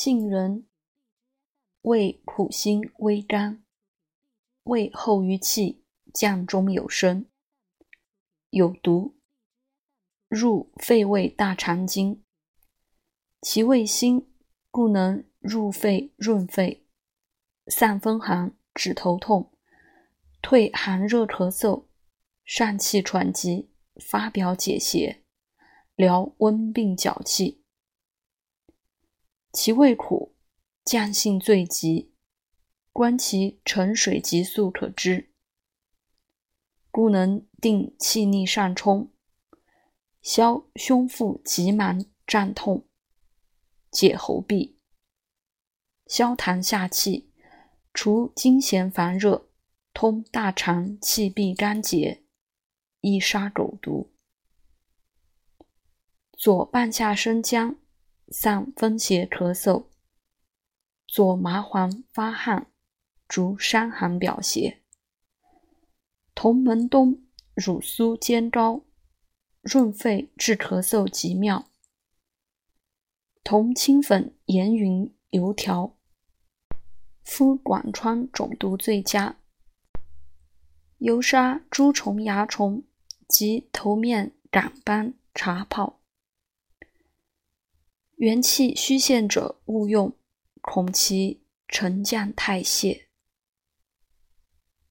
杏仁味苦辛微甘，味厚于气，降中有声，有毒，入肺胃大肠经。其味辛，故能入肺润肺，散风寒，止头痛，退寒热咳嗽，散气喘急，发表解邪，疗温病脚气。其味苦，降性最急，观其沉水急速可知，故能定气逆上冲，消胸腹急满胀痛。解喉痹，消痰下气，除惊痫烦热，通大肠气闭肝结，易杀狗毒。左半夏生姜，散风邪咳嗽；左麻黄发汗，逐伤寒表邪。同门冬乳苏煎膏，润肺治咳嗽极妙。同清粉、盐匀、油条，敷管疮肿毒最佳。油杀诸虫蚜虫及头面感斑茶泡。元气虚陷者勿用，恐其沉降太泄。